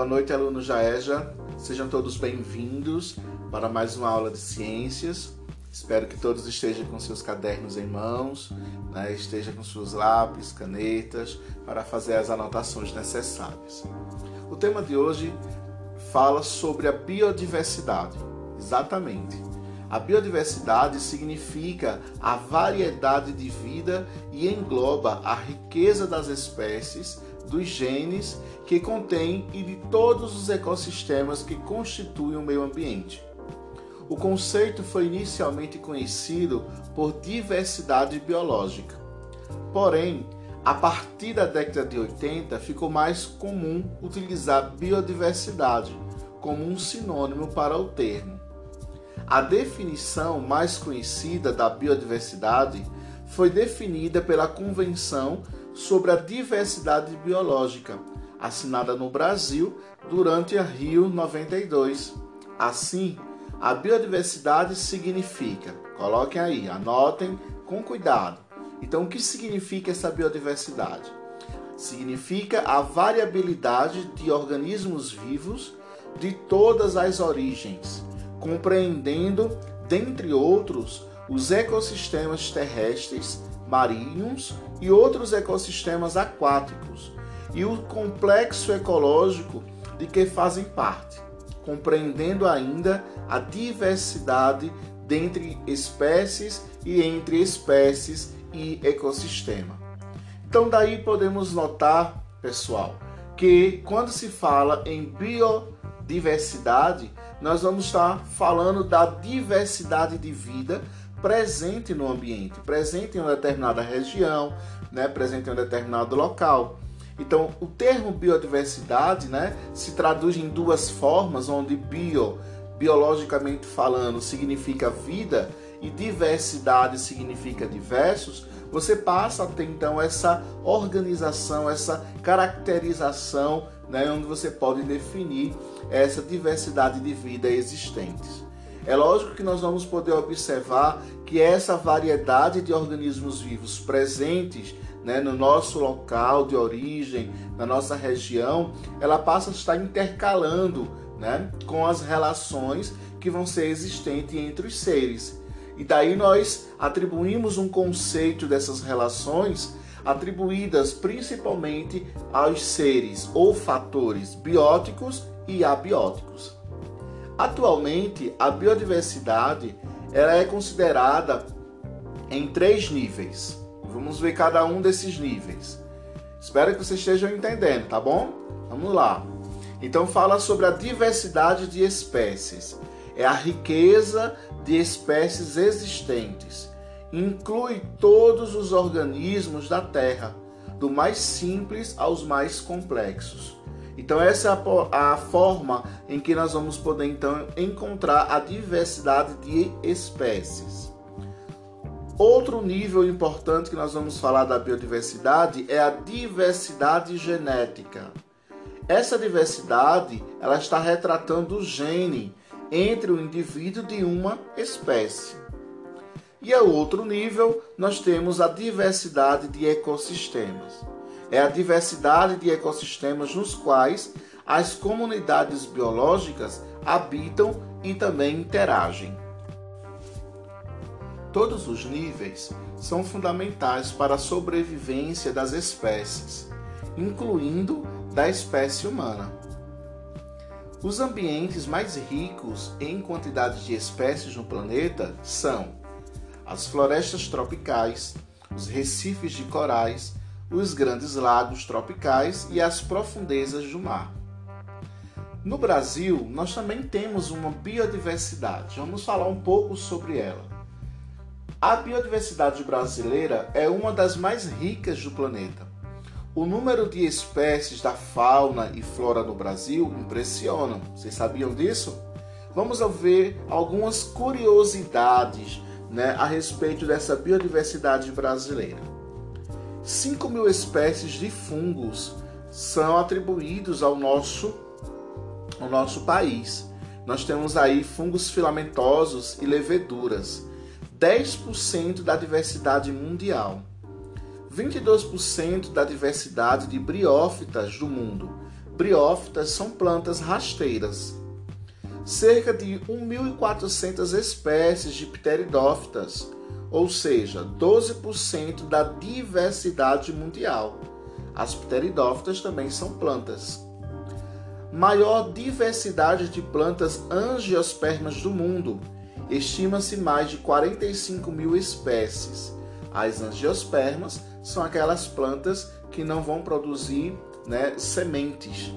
Boa noite, alunos da EJA. Sejam todos bem-vindos para mais uma aula de ciências. Espero que todos estejam com seus cadernos em mãos, né? estejam com seus lápis, canetas, para fazer as anotações necessárias. O tema de hoje fala sobre a biodiversidade. Exatamente. A biodiversidade significa a variedade de vida e engloba a riqueza das espécies, dos genes que contém e de todos os ecossistemas que constituem o meio ambiente. O conceito foi inicialmente conhecido por diversidade biológica. Porém, a partir da década de 80 ficou mais comum utilizar biodiversidade como um sinônimo para o termo. A definição mais conhecida da biodiversidade foi definida pela Convenção sobre a Diversidade Biológica, assinada no Brasil durante a Rio 92. Assim, a biodiversidade significa, coloquem aí, anotem com cuidado. Então, o que significa essa biodiversidade? Significa a variabilidade de organismos vivos de todas as origens compreendendo, dentre outros, os ecossistemas terrestres, marinhos e outros ecossistemas aquáticos, e o complexo ecológico de que fazem parte, compreendendo ainda a diversidade dentre espécies e entre espécies e ecossistema. Então daí podemos notar, pessoal, que quando se fala em biodiversidade, nós vamos estar falando da diversidade de vida presente no ambiente, presente em uma determinada região, né, presente em um determinado local. Então, o termo biodiversidade, né, se traduz em duas formas, onde bio, biologicamente falando, significa vida e diversidade significa diversos. Você passa a ter então essa organização, essa caracterização né, onde você pode definir essa diversidade de vida existentes. É lógico que nós vamos poder observar que essa variedade de organismos vivos presentes né, no nosso local de origem, na nossa região, ela passa a estar intercalando né, com as relações que vão ser existentes entre os seres. E daí nós atribuímos um conceito dessas relações atribuídas principalmente aos seres ou fatores bióticos e abióticos. Atualmente, a biodiversidade ela é considerada em três níveis. Vamos ver cada um desses níveis. Espero que vocês estejam entendendo, tá bom? Vamos lá. Então fala sobre a diversidade de espécies. É a riqueza de espécies existentes inclui todos os organismos da Terra, do mais simples aos mais complexos. Então essa é a, a, forma em que nós vamos poder então encontrar a diversidade de espécies. Outro nível importante que nós vamos falar da biodiversidade é a diversidade genética. Essa diversidade, ela está retratando o gene entre o indivíduo de uma espécie. E a outro nível, nós temos a diversidade de ecossistemas. É a diversidade de ecossistemas nos quais as comunidades biológicas habitam e também interagem. Todos os níveis são fundamentais para a sobrevivência das espécies, incluindo da espécie humana. Os ambientes mais ricos em quantidade de espécies no planeta são as florestas tropicais, os recifes de corais, os grandes lagos tropicais e as profundezas do mar. No Brasil, nós também temos uma biodiversidade. Vamos falar um pouco sobre ela. A biodiversidade brasileira é uma das mais ricas do planeta. O número de espécies da fauna e flora no Brasil impressiona. Vocês sabiam disso? Vamos ver algumas curiosidades né, a respeito dessa biodiversidade brasileira. 5 mil espécies de fungos são atribuídos ao nosso, ao nosso país. Nós temos aí fungos filamentosos e leveduras, 10% da diversidade mundial, 22% da diversidade de briófitas do mundo, briófitas são plantas rasteiras. Cerca de 1.400 espécies de pteridófitas, ou seja, 12% da diversidade mundial. As pteridófitas também são plantas. Maior diversidade de plantas angiospermas do mundo. Estima-se mais de 45 mil espécies. As angiospermas são aquelas plantas que não vão produzir né, sementes.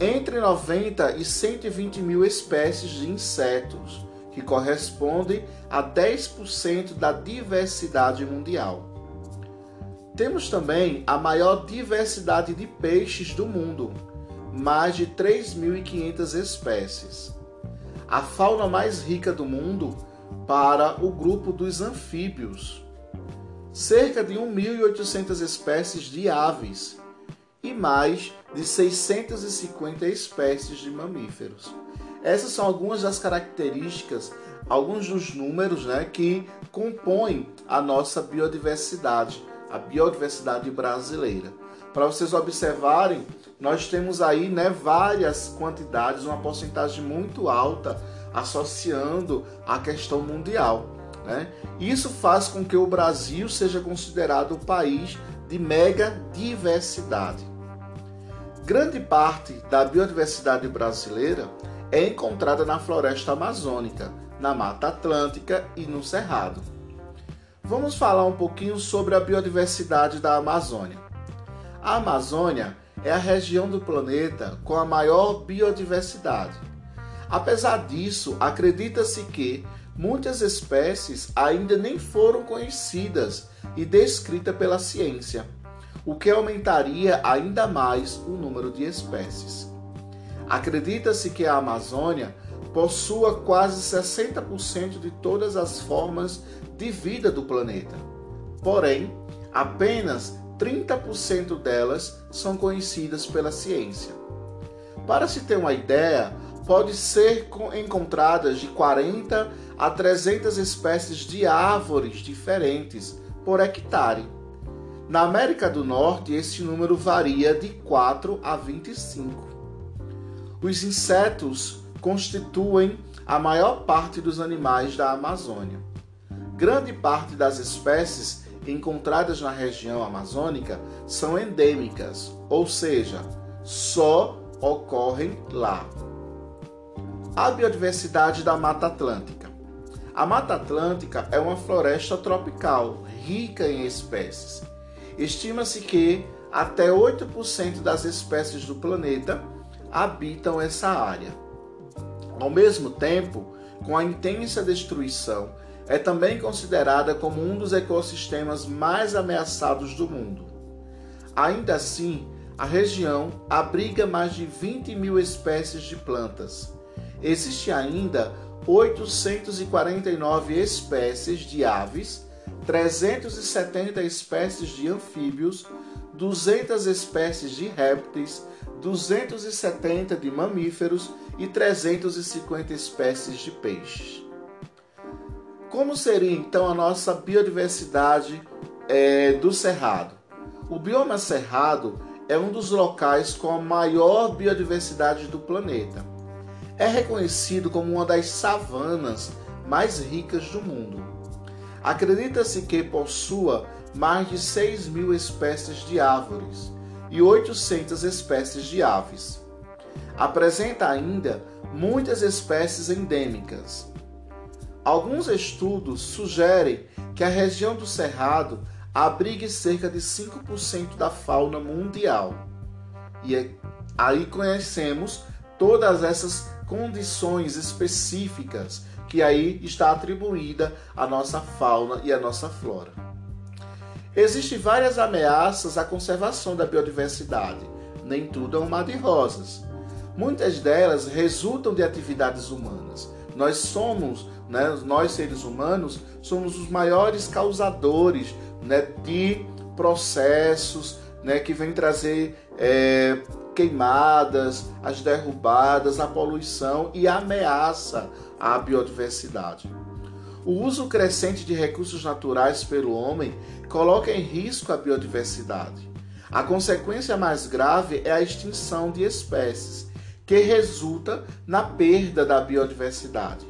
Entre 90 e 120 mil espécies de insetos, que correspondem a 10% da diversidade mundial. Temos também a maior diversidade de peixes do mundo, mais de 3.500 espécies. A fauna mais rica do mundo para o grupo dos anfíbios. Cerca de 1.800 espécies de aves e mais de 650 espécies de mamíferos. Essas são algumas das características, alguns dos números né, que compõem a nossa biodiversidade, a biodiversidade brasileira. Para vocês observarem, nós temos aí né, várias quantidades, uma porcentagem muito alta associando a questão mundial. Né? Isso faz com que o Brasil seja considerado o país de mega diversidade. Grande parte da biodiversidade brasileira é encontrada na floresta amazônica, na Mata Atlântica e no Cerrado. Vamos falar um pouquinho sobre a biodiversidade da Amazônia. A Amazônia é a região do planeta com a maior biodiversidade. Apesar disso, acredita-se que muitas espécies ainda nem foram conhecidas e descritas pela ciência o que aumentaria ainda mais o número de espécies. Acredita-se que a Amazônia possua quase 60% de todas as formas de vida do planeta. Porém, apenas 30% delas são conhecidas pela ciência. Para se ter uma ideia, pode ser encontradas de 40 a 300 espécies de árvores diferentes por hectare. Na América do Norte, esse número varia de 4 a 25. Os insetos constituem a maior parte dos animais da Amazônia. Grande parte das espécies encontradas na região amazônica são endêmicas, ou seja, só ocorrem lá. A biodiversidade da Mata Atlântica. A Mata Atlântica é uma floresta tropical rica em espécies Estima-se que até 8% das espécies do planeta habitam essa área. Ao mesmo tempo, com a intensa destruição, é também considerada como um dos ecossistemas mais ameaçados do mundo. Ainda assim, a região abriga mais de 20 mil espécies de plantas. Existe ainda 849 espécies de aves 370 espécies de anfíbios, 200 espécies de répteis, 270 de mamíferos e 350 espécies de peixes. Como seria então a nossa biodiversidade é, do Cerrado? O bioma Cerrado é um dos locais com a maior biodiversidade do planeta. É reconhecido como uma das savanas mais ricas do mundo. Acredita-se que possua mais de 6 mil espécies de árvores e 800 espécies de aves. Apresenta ainda muitas espécies endêmicas. Alguns estudos sugerem que a região do Cerrado abrigue cerca de 5% da fauna mundial. E é aí conhecemos todas essas condições específicas que aí está atribuída à nossa fauna e à nossa flora. Existem várias ameaças à conservação da biodiversidade. Nem tudo é um mar de rosas. Muitas delas resultam de atividades humanas. Nós somos, né, nós seres humanos, somos os maiores causadores né, de processos né, que vêm trazer é, queimadas, as derrubadas, a poluição e a ameaça à biodiversidade. O uso crescente de recursos naturais pelo homem coloca em risco a biodiversidade. A consequência mais grave é a extinção de espécies, que resulta na perda da biodiversidade.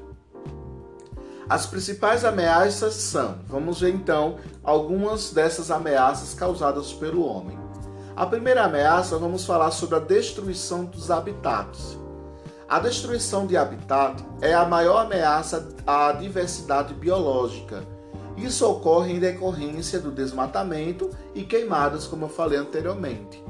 As principais ameaças são, vamos ver então, algumas dessas ameaças causadas pelo homem. A primeira ameaça, vamos falar sobre a destruição dos habitats. A destruição de habitat é a maior ameaça à diversidade biológica. Isso ocorre em decorrência do desmatamento e queimadas, como eu falei anteriormente.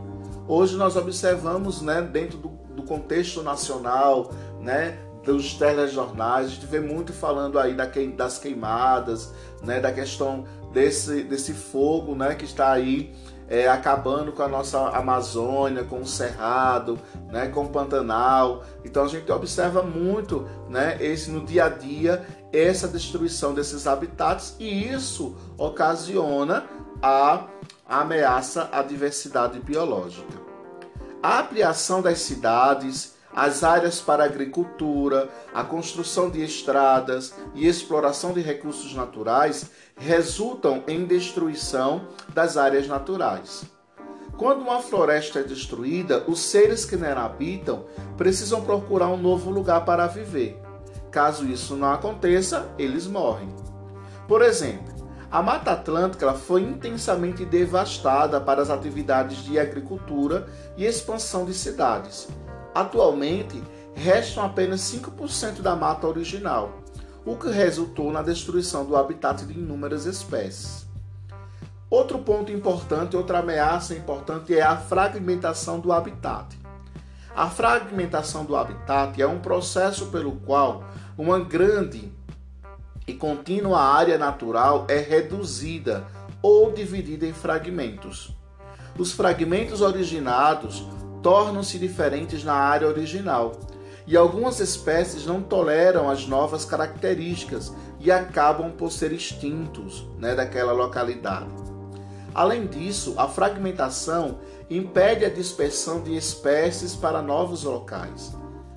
Hoje nós observamos, né, dentro do, do contexto nacional, né, dos telejornais, a gente vê muito falando aí das queimadas, né, da questão desse, desse fogo né, que está aí é, acabando com a nossa Amazônia, com o Cerrado, né, com o Pantanal. Então a gente observa muito né, esse no dia a dia essa destruição desses habitats e isso ocasiona a ameaça à diversidade biológica. A ampliação das cidades, as áreas para agricultura, a construção de estradas e exploração de recursos naturais resultam em destruição das áreas naturais. Quando uma floresta é destruída, os seres que nela habitam precisam procurar um novo lugar para viver. Caso isso não aconteça, eles morrem. Por exemplo, a Mata Atlântica foi intensamente devastada para as atividades de agricultura e expansão de cidades. Atualmente, restam apenas 5% da mata original, o que resultou na destruição do habitat de inúmeras espécies. Outro ponto importante, outra ameaça importante é a fragmentação do habitat. A fragmentação do habitat é um processo pelo qual uma grande e contínua área natural é reduzida ou dividida em fragmentos. Os fragmentos originados tornam-se diferentes na área original, e algumas espécies não toleram as novas características e acabam por ser extintos né, daquela localidade. Além disso, a fragmentação impede a dispersão de espécies para novos locais.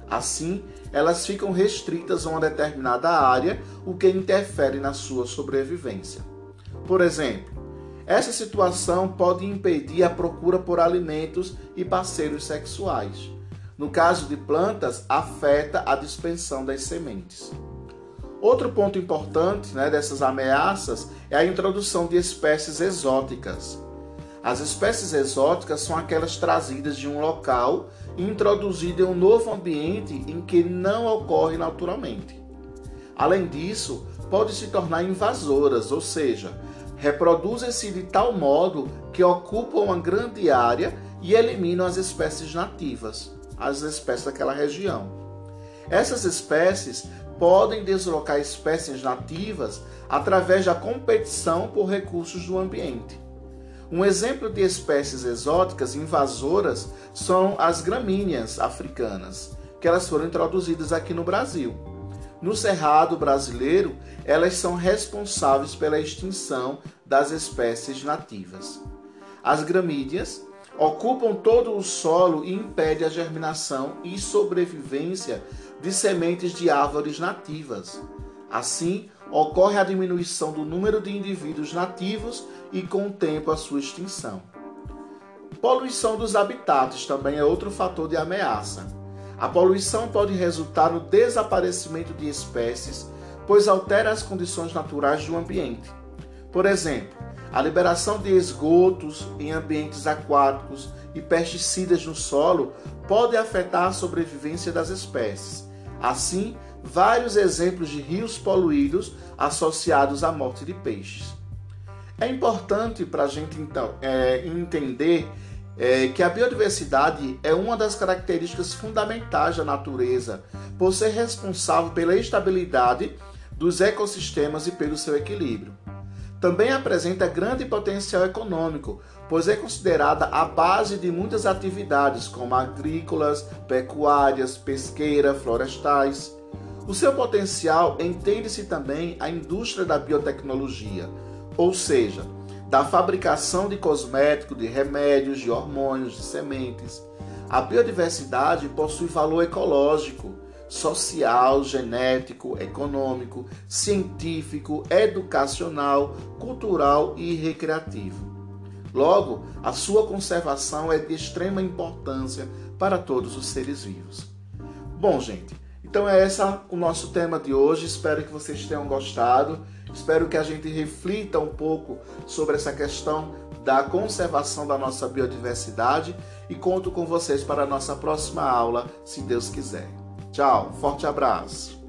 Assim, elas ficam restritas a uma determinada área, o que interfere na sua sobrevivência. Por exemplo, essa situação pode impedir a procura por alimentos e parceiros sexuais. No caso de plantas, afeta a dispensão das sementes. Outro ponto importante né, dessas ameaças é a introdução de espécies exóticas. As espécies exóticas são aquelas trazidas de um local e introduzidas em um novo ambiente em que não ocorre naturalmente. Além disso, podem se tornar invasoras, ou seja, reproduzem-se de tal modo que ocupam uma grande área e eliminam as espécies nativas as espécies daquela região. Essas espécies podem deslocar espécies nativas através da competição por recursos do ambiente. Um exemplo de espécies exóticas invasoras são as gramíneas africanas, que elas foram introduzidas aqui no Brasil. No cerrado brasileiro, elas são responsáveis pela extinção das espécies nativas. As gramíneas ocupam todo o solo e impedem a germinação e sobrevivência de sementes de árvores nativas. Assim, ocorre a diminuição do número de indivíduos nativos e, com o tempo, a sua extinção. Poluição dos habitats também é outro fator de ameaça. A poluição pode resultar no desaparecimento de espécies, pois altera as condições naturais do ambiente. Por exemplo, a liberação de esgotos em ambientes aquáticos e pesticidas no solo pode afetar a sobrevivência das espécies. Assim, vários exemplos de rios poluídos associados à morte de peixes. É importante para a gente então é, entender é, que a biodiversidade é uma das características fundamentais da natureza, por ser responsável pela estabilidade dos ecossistemas e pelo seu equilíbrio também apresenta grande potencial econômico, pois é considerada a base de muitas atividades, como agrícolas, pecuárias, pesqueira, florestais. O seu potencial entende-se também a indústria da biotecnologia, ou seja, da fabricação de cosméticos, de remédios, de hormônios, de sementes. A biodiversidade possui valor ecológico, social, genético, econômico, científico, educacional, cultural e recreativo. Logo, a sua conservação é de extrema importância para todos os seres vivos. Bom, gente, então é esse o nosso tema de hoje. Espero que vocês tenham gostado. Espero que a gente reflita um pouco sobre essa questão da conservação da nossa biodiversidade e conto com vocês para a nossa próxima aula, se Deus quiser. Tchau, forte abraço.